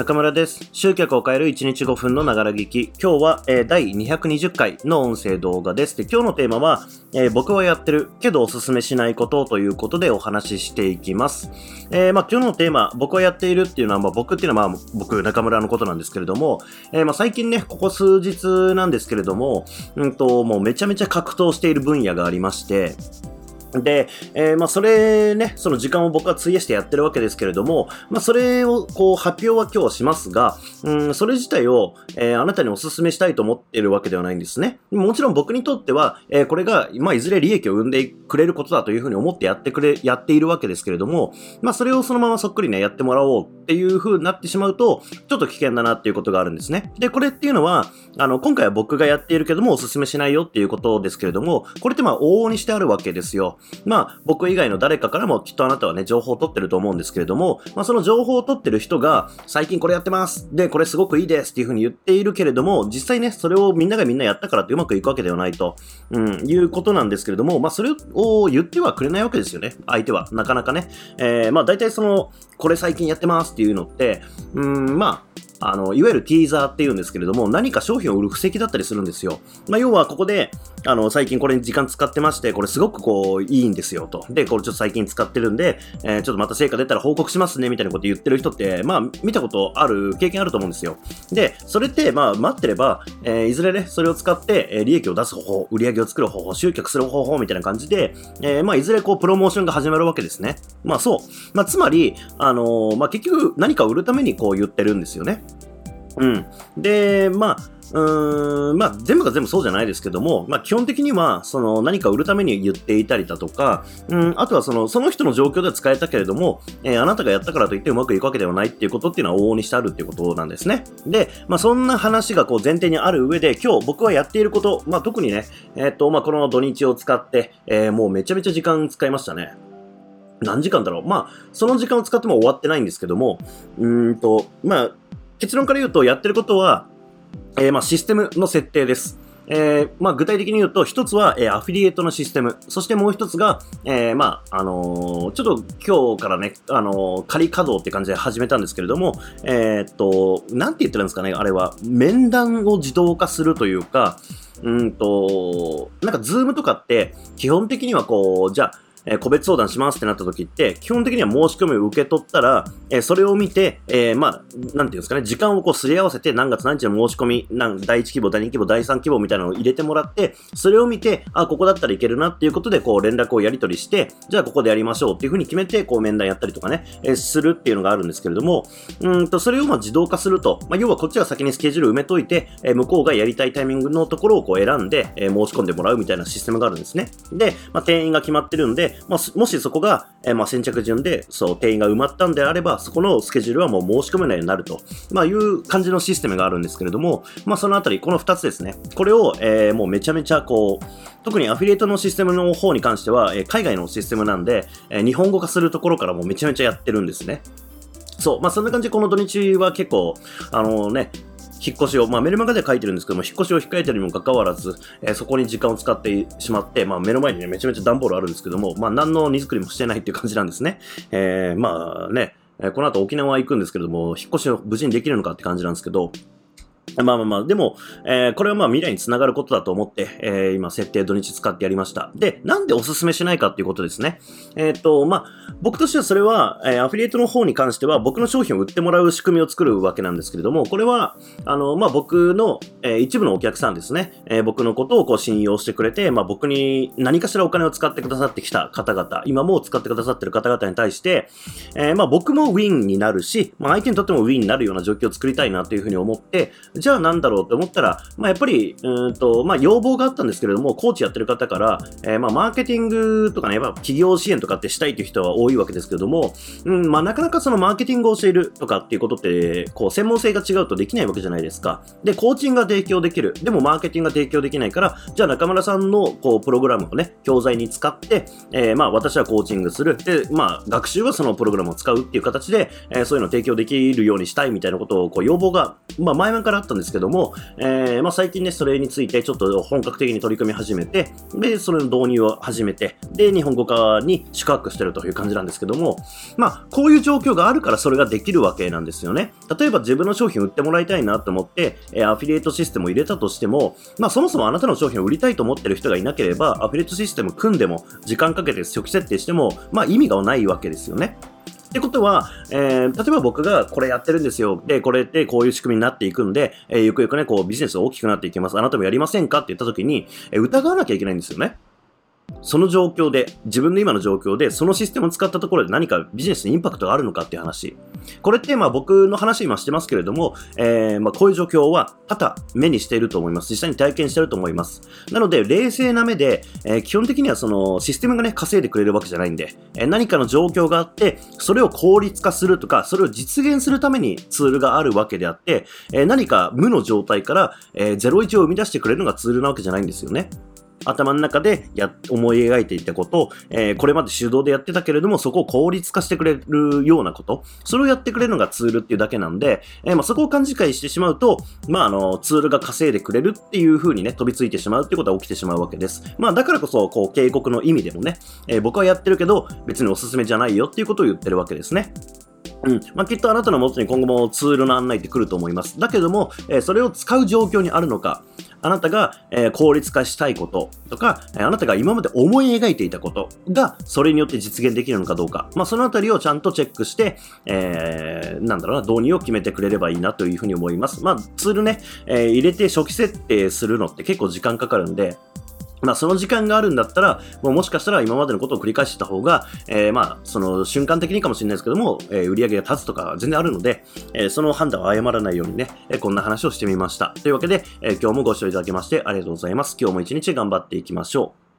中村です。集客を変える1日5分のながら聞き。今日は、えー、第220回の音声動画です。で、今日のテーマは、えー、僕はやってるけどおすすめしないことということでお話ししていきます。えー、まあ今日のテーマ、僕はやっているっていうのは、まあ僕っていうのはまあ僕、中村のことなんですけれども、えー、まあ最近ね、ここ数日なんですけれども、うんと、もうめちゃめちゃ格闘している分野がありまして、で、えー、まあ、それね、その時間を僕は費やしてやってるわけですけれども、まあ、それを、こう、発表は今日はしますが、うん、それ自体を、えー、あなたにお勧めしたいと思ってるわけではないんですね。もちろん僕にとっては、えー、これが、まあ、いずれ利益を生んでくれることだというふうに思ってやってくれ、やっているわけですけれども、まあ、それをそのままそっくりね、やってもらおうっていうふうになってしまうと、ちょっと危険だなっていうことがあるんですね。で、これっていうのは、あの、今回は僕がやっているけども、お勧めしないよっていうことですけれども、これってまあ、往々にしてあるわけですよ。まあ、僕以外の誰かからもきっとあなたはね、情報を取ってると思うんですけれども、まあ、その情報を取ってる人が、最近これやってます。で、これすごくいいですっていうふうに言っているけれども、実際ね、それをみんながみんなやったからってうまくいくわけではないと、うん、いうことなんですけれども、まあ、それを言ってはくれないわけですよね。相手は。なかなかね。えー、まあ、大体その、これ最近やってますっていうのって、うん、まあ、あの、いわゆるティーザーっていうんですけれども、何か商品を売る布石だったりするんですよ。まあ、要はここで、あの、最近これに時間使ってまして、これすごくこう、いいんですよと。で、これちょっと最近使ってるんで、えー、ちょっとまた成果出たら報告しますね、みたいなこと言ってる人って、まあ、見たことある、経験あると思うんですよ。で、それって、まあ、待ってれば、えー、いずれね、それを使って、えー、利益を出す方法、売り上げを作る方法、集客する方法みたいな感じで、えー、まあ、いずれこう、プロモーションが始まるわけですね。まあ、そう。まあ、つまり、あの、まあ、結局何かを売るためにこう言ってるんですよね。うん。で、まあ、うーん、まあ、全部が全部そうじゃないですけども、まあ、基本的には、その、何か売るために言っていたりだとか、うん、あとはその、その人の状況では使えたけれども、えー、あなたがやったからといってうまくいくわけではないっていうことっていうのは往々にしてあるっていうことなんですね。で、まあ、そんな話がこう前提にある上で、今日僕はやっていること、まあ、特にね、えー、っと、まあ、この土日を使って、えー、もうめちゃめちゃ時間使いましたね。何時間だろうまあ、その時間を使っても終わってないんですけども、うんと、まあ、結論から言うと、やってることは、えー、まあ、システムの設定です。えー、まあ、具体的に言うと、一つは、えー、アフィリエイトのシステム。そしてもう一つが、えー、まあ、あの、ちょっと今日からね、あの仮稼働って感じで始めたんですけれども、えっと、なんて言ってるんですかね、あれは、面談を自動化するというか、うんと、なんか、ズームとかって、基本的にはこう、じゃあ、え、個別相談しますってなった時って、基本的には申し込みを受け取ったら、え、それを見て、えー、まあ、なんていうんですかね、時間をこうすり合わせて、何月何日の申し込み、なん第1規模、第2規模、第3規模みたいなのを入れてもらって、それを見て、あ、ここだったらいけるなっていうことで、こう連絡をやり取りして、じゃあここでやりましょうっていうふうに決めて、こう面談やったりとかね、えするっていうのがあるんですけれども、うんと、それをまあ自動化すると、まあ、要はこっちが先にスケジュール埋めといて、え向こうがやりたいタイミングのところをこう選んで、え申し込んでもらうみたいなシステムがあるんですね。で、まあ、定員が決まってるんで、まあ、もしそこが、えー、まあ、先着順で、そう、定員が埋まったんであれば、そこのスケジュールはもう申し込めないようになると、まあ、いう感じのシステムがあるんですけれども、まあ、そのあたり、この2つですね。これを、えー、もうめちゃめちゃ、こう、特にアフィリエイトのシステムの方に関しては、えー、海外のシステムなんで、え、日本語化するところからもうめちゃめちゃやってるんですね。そう。まあ、そんな感じで、この土日は結構、あのね、引っ越しを、まあメルマガで書いてるんですけども、引っ越しを控えてるにもかかわらず、えー、そこに時間を使ってしまって、まあ目の前にね、めちゃめちゃ段ボールあるんですけども、まあ何の荷造りもしてないっていう感じなんですね。えー、まあね、この後沖縄行くんですけれども、引っ越しを無事にできるのかって感じなんですけど、まあまあまあ、でも、えー、これはまあ未来につながることだと思って、えー、今設定土日使ってやりました。で、なんでおすすめしないかっていうことですね。えっ、と、まあ、僕としてはそれは、えー、アフィリエイトの方に関しては僕の商品を売ってもらう仕組みを作るわけなんですけれども、これは、あの、まあ僕の、えー、一部のお客さんですね、えー、僕のことをこう信用してくれて、まあ僕に何かしらお金を使ってくださってきた方々、今も使ってくださってる方々に対して、えー、まあ僕もウィンになるし、まあ相手にとってもウィンになるような状況を作りたいなというふうに思って、じゃゃあなんだろうって思ったら、まあ、やっぱり、うんと、まあ、要望があったんですけれども、コーチやってる方から、えー、まあ、マーケティングとかね、やっぱ企業支援とかってしたいという人は多いわけですけれども、うん、まあ、なかなかそのマーケティングを教えるとかっていうことって、こう、専門性が違うとできないわけじゃないですか。で、コーチングが提供できる。でも、マーケティングが提供できないから、じゃあ中村さんの、こう、プログラムをね、教材に使って、えー、まあ、私はコーチングする。で、まあ、学習はそのプログラムを使うっていう形で、えー、そういうのを提供できるようにしたいみたいなことを、こう、要望が、まあ、前々からあったんですですけども、えー、まあ、最近ね、それについてちょっと本格的に取り組み始めて、で、それの導入を始めて、で、日本語化に宿泊してるという感じなんですけども、まあ、こういう状況があるからそれができるわけなんですよね。例えば自分の商品売ってもらいたいなと思って、え、アフィリエイトシステムを入れたとしても、まあ、そもそもあなたの商品を売りたいと思ってる人がいなければ、アフィリエイトシステム組んでも、時間かけて初期設定しても、まあ、意味がないわけですよね。ってことは、えー、例えば僕がこれやってるんですよ。で、これってこういう仕組みになっていくんで、えー、ゆくゆくね、こうビジネスが大きくなっていきます。あなたもやりませんか？って言った時に、えー、疑わなきゃいけないんですよね。その状況で、自分の今の状況で、そのシステムを使ったところで何かビジネスにインパクトがあるのかっていう話。これってまあ僕の話今してますけれども、えー、まあこういう状況は多々目にしていると思います。実際に体験していると思います。なので、冷静な目で、えー、基本的にはそのシステムがね、稼いでくれるわけじゃないんで、えー、何かの状況があって、それを効率化するとか、それを実現するためにツールがあるわけであって、えー、何か無の状態から、えー、01を生み出してくれるのがツールなわけじゃないんですよね。頭の中でや思い描いていたこと、えー、これまで手動でやってたけれども、そこを効率化してくれるようなこと、それをやってくれるのがツールっていうだけなんで、えー、まあ、そこを勘違いしてしまうと、まあ、あの、ツールが稼いでくれるっていう風にね、飛びついてしまうっていうことは起きてしまうわけです。まあ、だからこそ、こう、警告の意味でもね、えー、僕はやってるけど、別におすすめじゃないよっていうことを言ってるわけですね。うん。まあ、きっとあなたの元に今後もツールの案内って来ると思います。だけども、えー、それを使う状況にあるのか、あなたが、えー、効率化したいこととか、えあなたが今まで思い描いていたことが、それによって実現できるのかどうか、まあ、そのあたりをちゃんとチェックして、えー、なんだろうな、導入を決めてくれればいいなというふうに思います。まあ、ツールね、えー、入れて初期設定するのって結構時間かかるんで、まあ、その時間があるんだったら、もうもしかしたら今までのことを繰り返してた方が、えー、まあ、その瞬間的にかもしれないですけども、えー、売り上げが立つとか全然あるので、えー、その判断を誤らないようにね、えこんな話をしてみました。というわけで、え今日もご視聴いただきましてありがとうございます。今日も一日頑張っていきましょう。